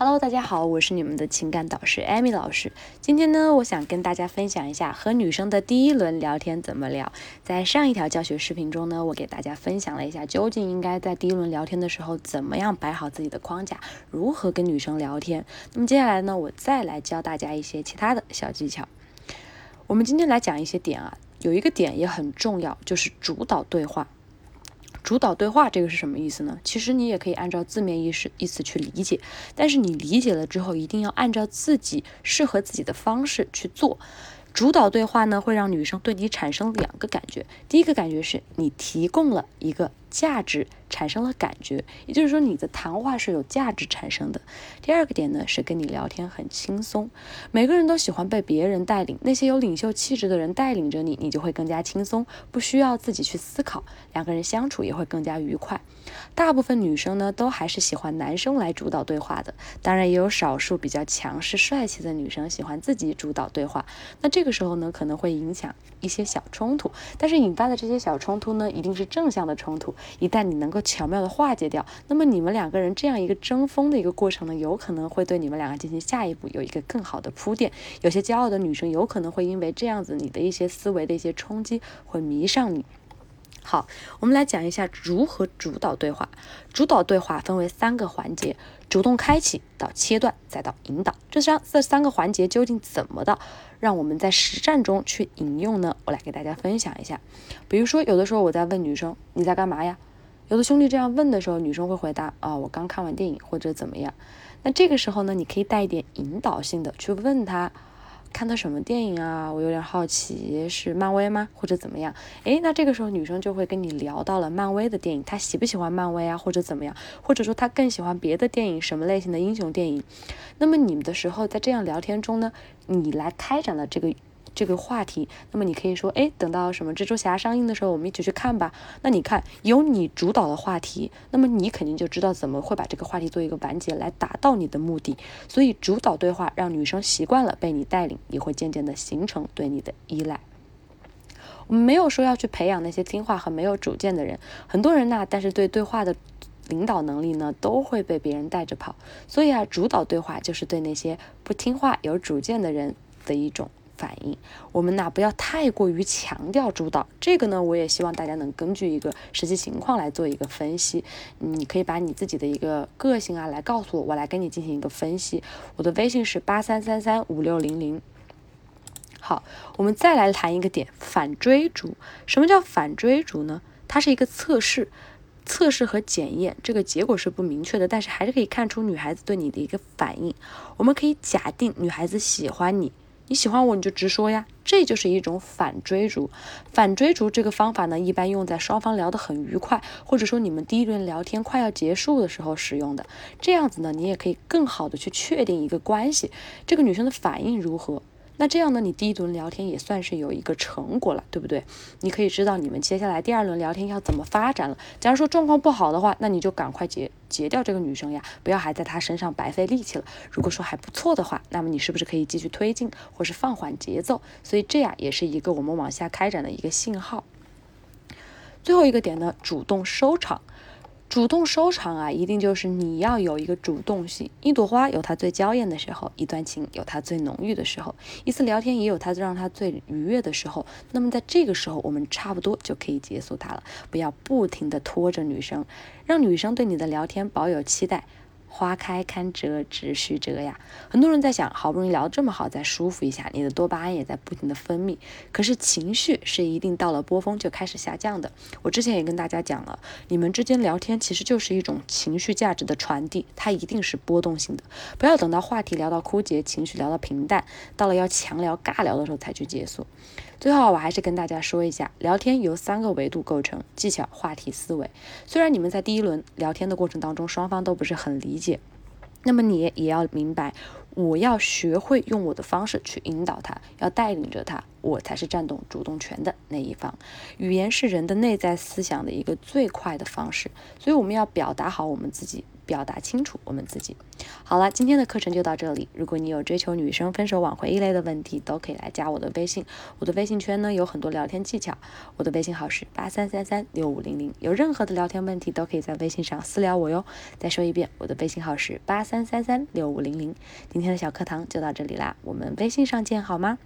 Hello，大家好，我是你们的情感导师艾米老师。今天呢，我想跟大家分享一下和女生的第一轮聊天怎么聊。在上一条教学视频中呢，我给大家分享了一下，究竟应该在第一轮聊天的时候怎么样摆好自己的框架，如何跟女生聊天。那么接下来呢，我再来教大家一些其他的小技巧。我们今天来讲一些点啊，有一个点也很重要，就是主导对话。主导对话这个是什么意思呢？其实你也可以按照字面意思意思去理解，但是你理解了之后，一定要按照自己适合自己的方式去做。主导对话呢，会让女生对你产生两个感觉，第一个感觉是你提供了一个。价值产生了感觉，也就是说你的谈话是有价值产生的。第二个点呢是跟你聊天很轻松，每个人都喜欢被别人带领，那些有领袖气质的人带领着你，你就会更加轻松，不需要自己去思考，两个人相处也会更加愉快。大部分女生呢都还是喜欢男生来主导对话的，当然也有少数比较强势帅气的女生喜欢自己主导对话。那这个时候呢可能会影响一些小冲突，但是引发的这些小冲突呢一定是正向的冲突。一旦你能够巧妙的化解掉，那么你们两个人这样一个争锋的一个过程呢，有可能会对你们两个进行下一步有一个更好的铺垫。有些骄傲的女生有可能会因为这样子你的一些思维的一些冲击，会迷上你。好，我们来讲一下如何主导对话。主导对话分为三个环节：主动开启到切断再到引导。这三这三个环节究竟怎么的，让我们在实战中去引用呢？我来给大家分享一下。比如说，有的时候我在问女生你在干嘛呀？有的兄弟这样问的时候，女生会回答啊我刚看完电影或者怎么样。那这个时候呢，你可以带一点引导性的去问他。看的什么电影啊？我有点好奇，是漫威吗？或者怎么样？诶，那这个时候女生就会跟你聊到了漫威的电影，她喜不喜欢漫威啊？或者怎么样？或者说她更喜欢别的电影，什么类型的英雄电影？那么你们的时候在这样聊天中呢，你来开展了这个。这个话题，那么你可以说，哎，等到什么蜘蛛侠上映的时候，我们一起去看吧。那你看，有你主导的话题，那么你肯定就知道怎么会把这个话题做一个完结，来达到你的目的。所以，主导对话让女生习惯了被你带领，也会渐渐的形成对你的依赖。我们没有说要去培养那些听话和没有主见的人，很多人呢，但是对对话的领导能力呢，都会被别人带着跑。所以啊，主导对话就是对那些不听话、有主见的人的一种。反应，我们呢不要太过于强调主导，这个呢我也希望大家能根据一个实际情况来做一个分析。你可以把你自己的一个个性啊来告诉我，我来跟你进行一个分析。我的微信是八三三三五六零零。好，我们再来谈一个点，反追逐。什么叫反追逐呢？它是一个测试，测试和检验，这个结果是不明确的，但是还是可以看出女孩子对你的一个反应。我们可以假定女孩子喜欢你。你喜欢我，你就直说呀，这就是一种反追逐。反追逐这个方法呢，一般用在双方聊得很愉快，或者说你们第一轮聊天快要结束的时候使用的。这样子呢，你也可以更好的去确定一个关系，这个女生的反应如何。那这样呢，你第一轮聊天也算是有一个成果了，对不对？你可以知道你们接下来第二轮聊天要怎么发展了。假如说状况不好的话，那你就赶快结结掉这个女生呀，不要还在她身上白费力气了。如果说还不错的话，那么你是不是可以继续推进，或是放缓节奏？所以这样也是一个我们往下开展的一个信号。最后一个点呢，主动收场。主动收场啊，一定就是你要有一个主动性。一朵花有它最娇艳的时候，一段情有它最浓郁的时候，一次聊天也有它让它最愉悦的时候。那么在这个时候，我们差不多就可以结束它了。不要不停的拖着女生，让女生对你的聊天保有期待。花开堪折直须折呀！很多人在想，好不容易聊得这么好，再舒服一下，你的多巴胺也在不停的分泌。可是情绪是一定到了波峰就开始下降的。我之前也跟大家讲了，你们之间聊天其实就是一种情绪价值的传递，它一定是波动性的。不要等到话题聊到枯竭，情绪聊到平淡，到了要强聊尬聊的时候才去结束。最后，我还是跟大家说一下，聊天由三个维度构成：技巧、话题、思维。虽然你们在第一轮聊天的过程当中，双方都不是很理解，那么你也要明白，我要学会用我的方式去引导他，要带领着他，我才是占动主动权的那一方。语言是人的内在思想的一个最快的方式，所以我们要表达好我们自己。表达清楚我们自己。好了，今天的课程就到这里。如果你有追求女生分手挽回一类的问题，都可以来加我的微信。我的微信圈呢有很多聊天技巧，我的微信号是八三三三六五零零。有任何的聊天问题，都可以在微信上私聊我哟。再说一遍，我的微信号是八三三三六五零零。今天的小课堂就到这里啦，我们微信上见好吗？